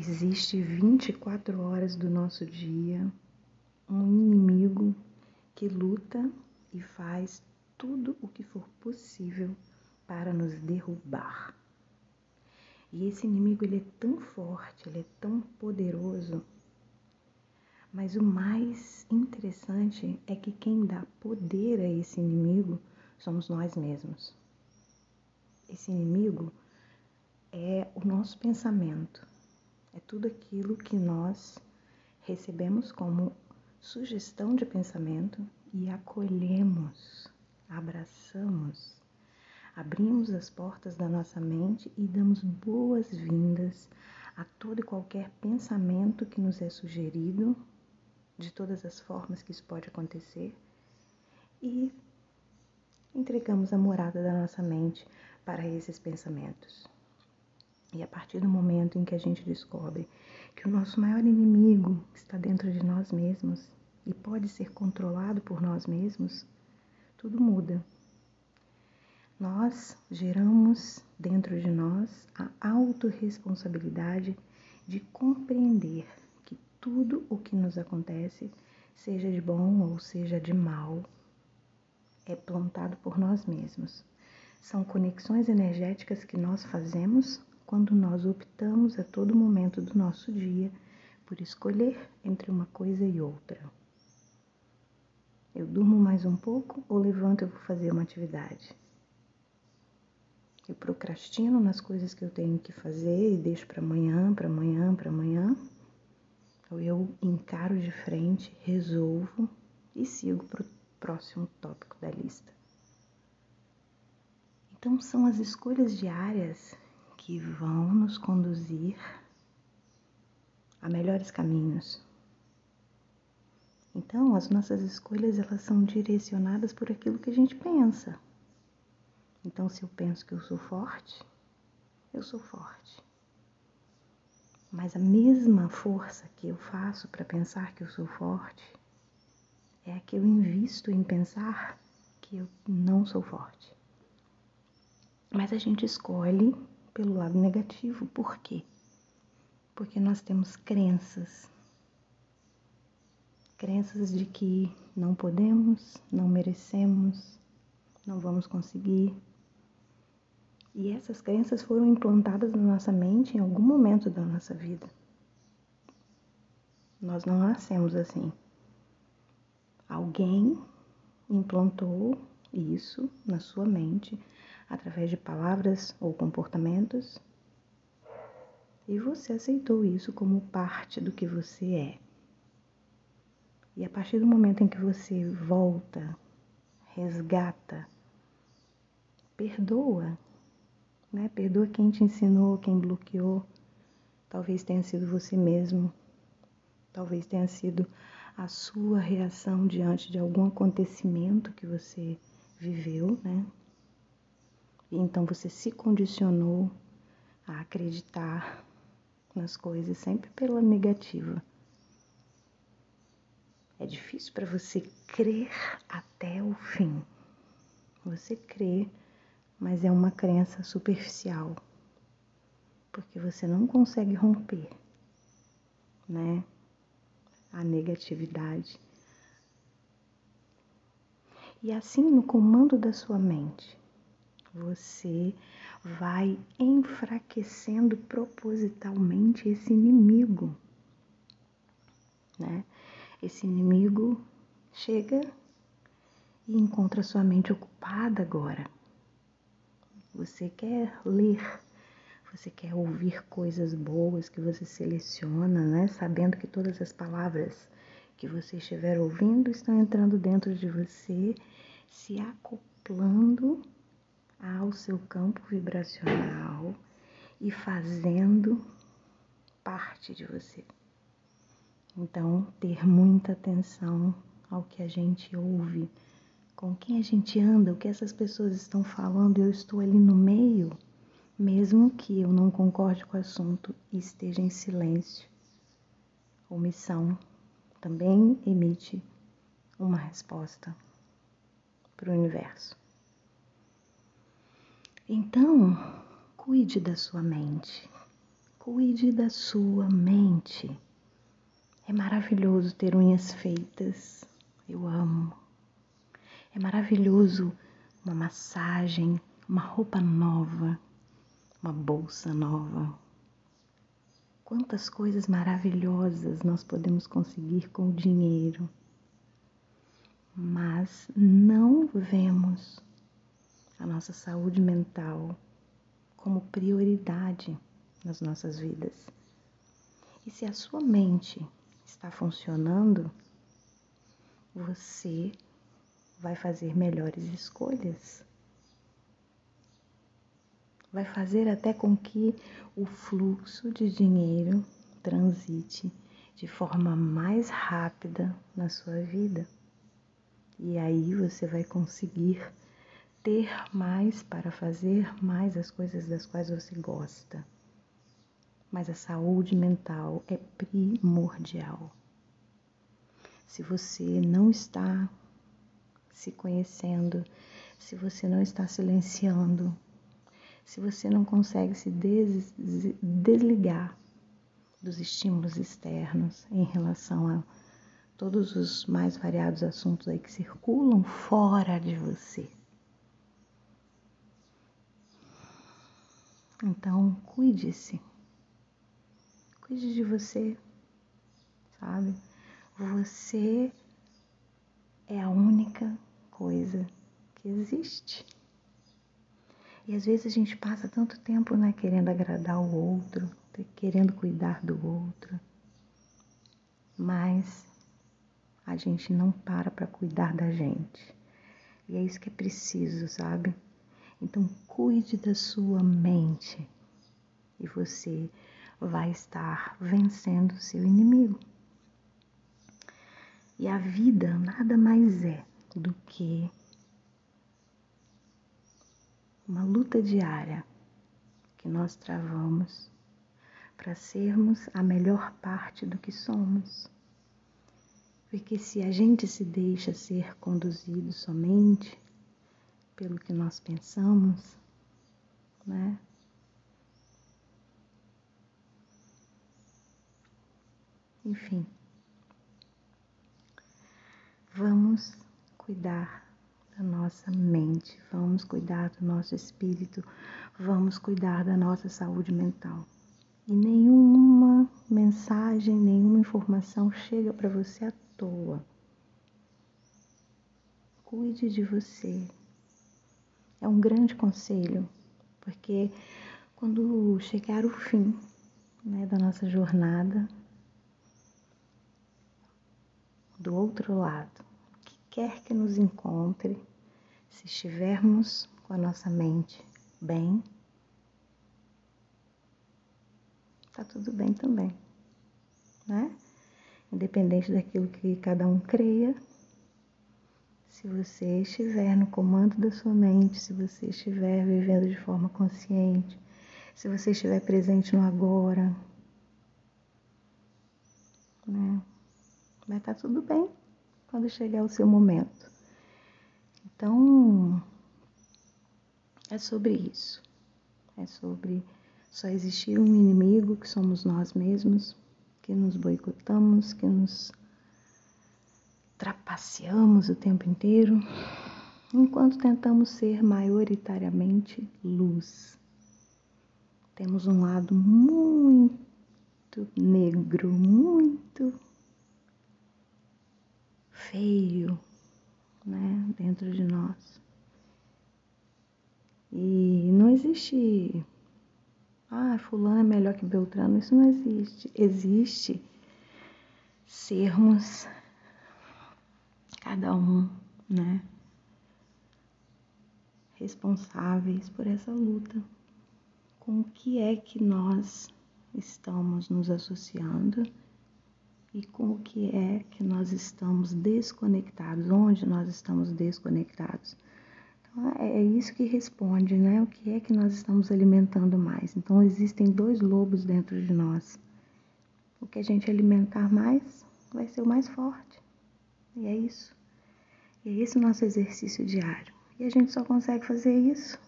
Existe 24 horas do nosso dia um inimigo que luta e faz tudo o que for possível para nos derrubar. E esse inimigo ele é tão forte, ele é tão poderoso. Mas o mais interessante é que quem dá poder a esse inimigo somos nós mesmos. Esse inimigo é o nosso pensamento, é tudo aquilo que nós recebemos como sugestão de pensamento e acolhemos, abraçamos, abrimos as portas da nossa mente e damos boas-vindas a todo e qualquer pensamento que nos é sugerido, de todas as formas que isso pode acontecer, e entregamos a morada da nossa mente para esses pensamentos. E a partir do momento em que a gente descobre que o nosso maior inimigo está dentro de nós mesmos e pode ser controlado por nós mesmos, tudo muda. Nós geramos dentro de nós a autorresponsabilidade de compreender que tudo o que nos acontece, seja de bom ou seja de mal, é plantado por nós mesmos. São conexões energéticas que nós fazemos quando nós optamos a todo momento do nosso dia por escolher entre uma coisa e outra. Eu durmo mais um pouco ou levanto e vou fazer uma atividade? Eu procrastino nas coisas que eu tenho que fazer e deixo para amanhã, para amanhã, para amanhã? Ou eu encaro de frente, resolvo e sigo para o próximo tópico da lista? Então, são as escolhas diárias que vão nos conduzir a melhores caminhos. Então, as nossas escolhas elas são direcionadas por aquilo que a gente pensa. Então, se eu penso que eu sou forte, eu sou forte. Mas a mesma força que eu faço para pensar que eu sou forte é a que eu invisto em pensar que eu não sou forte. Mas a gente escolhe pelo lado negativo. Por quê? Porque nós temos crenças. Crenças de que não podemos, não merecemos, não vamos conseguir. E essas crenças foram implantadas na nossa mente em algum momento da nossa vida. Nós não nascemos assim. Alguém implantou isso na sua mente através de palavras ou comportamentos, e você aceitou isso como parte do que você é. E a partir do momento em que você volta, resgata, perdoa, né? Perdoa quem te ensinou, quem bloqueou. Talvez tenha sido você mesmo. Talvez tenha sido a sua reação diante de algum acontecimento que você viveu, né? Então você se condicionou a acreditar nas coisas sempre pela negativa. É difícil para você crer até o fim. Você crê, mas é uma crença superficial. Porque você não consegue romper, né? A negatividade. E assim, no comando da sua mente, você vai enfraquecendo propositalmente esse inimigo, né? Esse inimigo chega e encontra sua mente ocupada agora. Você quer ler, você quer ouvir coisas boas que você seleciona, né? Sabendo que todas as palavras que você estiver ouvindo estão entrando dentro de você, se acoplando ao seu campo vibracional e fazendo parte de você. Então, ter muita atenção ao que a gente ouve, com quem a gente anda, o que essas pessoas estão falando, eu estou ali no meio, mesmo que eu não concorde com o assunto e esteja em silêncio. Omissão também emite uma resposta para o universo. Então, cuide da sua mente, Cuide da sua mente. É maravilhoso ter unhas feitas. Eu amo. É maravilhoso uma massagem, uma roupa nova, uma bolsa nova. Quantas coisas maravilhosas nós podemos conseguir com o dinheiro, mas não vemos a nossa saúde mental como prioridade nas nossas vidas. E se a sua mente está funcionando, você vai fazer melhores escolhas. Vai fazer até com que o fluxo de dinheiro transite de forma mais rápida na sua vida. E aí você vai conseguir ter mais para fazer mais as coisas das quais você gosta. Mas a saúde mental é primordial. Se você não está se conhecendo, se você não está silenciando, se você não consegue se des desligar dos estímulos externos em relação a todos os mais variados assuntos aí que circulam fora de você. Então, cuide-se. Cuide de você, sabe? Você é a única coisa que existe. E às vezes a gente passa tanto tempo, né, querendo agradar o outro, querendo cuidar do outro, mas a gente não para para cuidar da gente. E é isso que é preciso, sabe? Então, cuide da sua mente e você vai estar vencendo o seu inimigo. E a vida nada mais é do que uma luta diária que nós travamos para sermos a melhor parte do que somos. Porque se a gente se deixa ser conduzido somente pelo que nós pensamos, né? Enfim, vamos cuidar da nossa mente, vamos cuidar do nosso espírito, vamos cuidar da nossa saúde mental. E nenhuma mensagem, nenhuma informação chega para você à toa. Cuide de você. É um grande conselho, porque quando chegar o fim né, da nossa jornada, do outro lado, o que quer que nos encontre, se estivermos com a nossa mente bem, tá tudo bem também, né? Independente daquilo que cada um creia, se você estiver no comando da sua mente, se você estiver vivendo de forma consciente, se você estiver presente no agora, né? Vai estar tá tudo bem quando chegar o seu momento. Então, é sobre isso. É sobre só existir um inimigo que somos nós mesmos, que nos boicotamos, que nos trapaceamos o tempo inteiro, enquanto tentamos ser maioritariamente luz. Temos um lado muito negro, muito feio, né, dentro de nós. E não existe, ah, fulano é melhor que Beltrano, isso não existe. Existe sermos cada um, né, responsáveis por essa luta. Com o que é que nós estamos nos associando? e com o que é que nós estamos desconectados, onde nós estamos desconectados. Então, é, é isso que responde, né? O que é que nós estamos alimentando mais. Então, existem dois lobos dentro de nós. O que a gente alimentar mais vai ser o mais forte. E é isso. É esse o nosso exercício diário. E a gente só consegue fazer isso,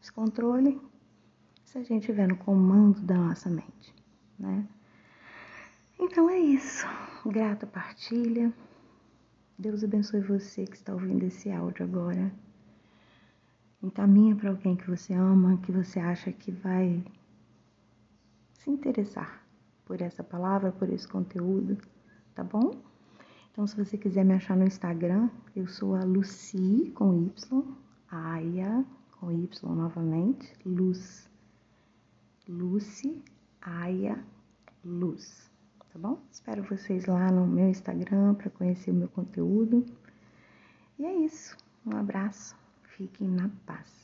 esse controle, se a gente estiver no comando da nossa mente. né? Então é isso. Grata partilha. Deus abençoe você que está ouvindo esse áudio agora. Encaminha para alguém que você ama, que você acha que vai se interessar por essa palavra, por esse conteúdo, tá bom? Então, se você quiser me achar no Instagram, eu sou a Lucy com Y, Aya com Y novamente, Luz. Lucy, Aya, Luz tá bom? Espero vocês lá no meu Instagram para conhecer o meu conteúdo. E é isso. Um abraço. Fiquem na paz.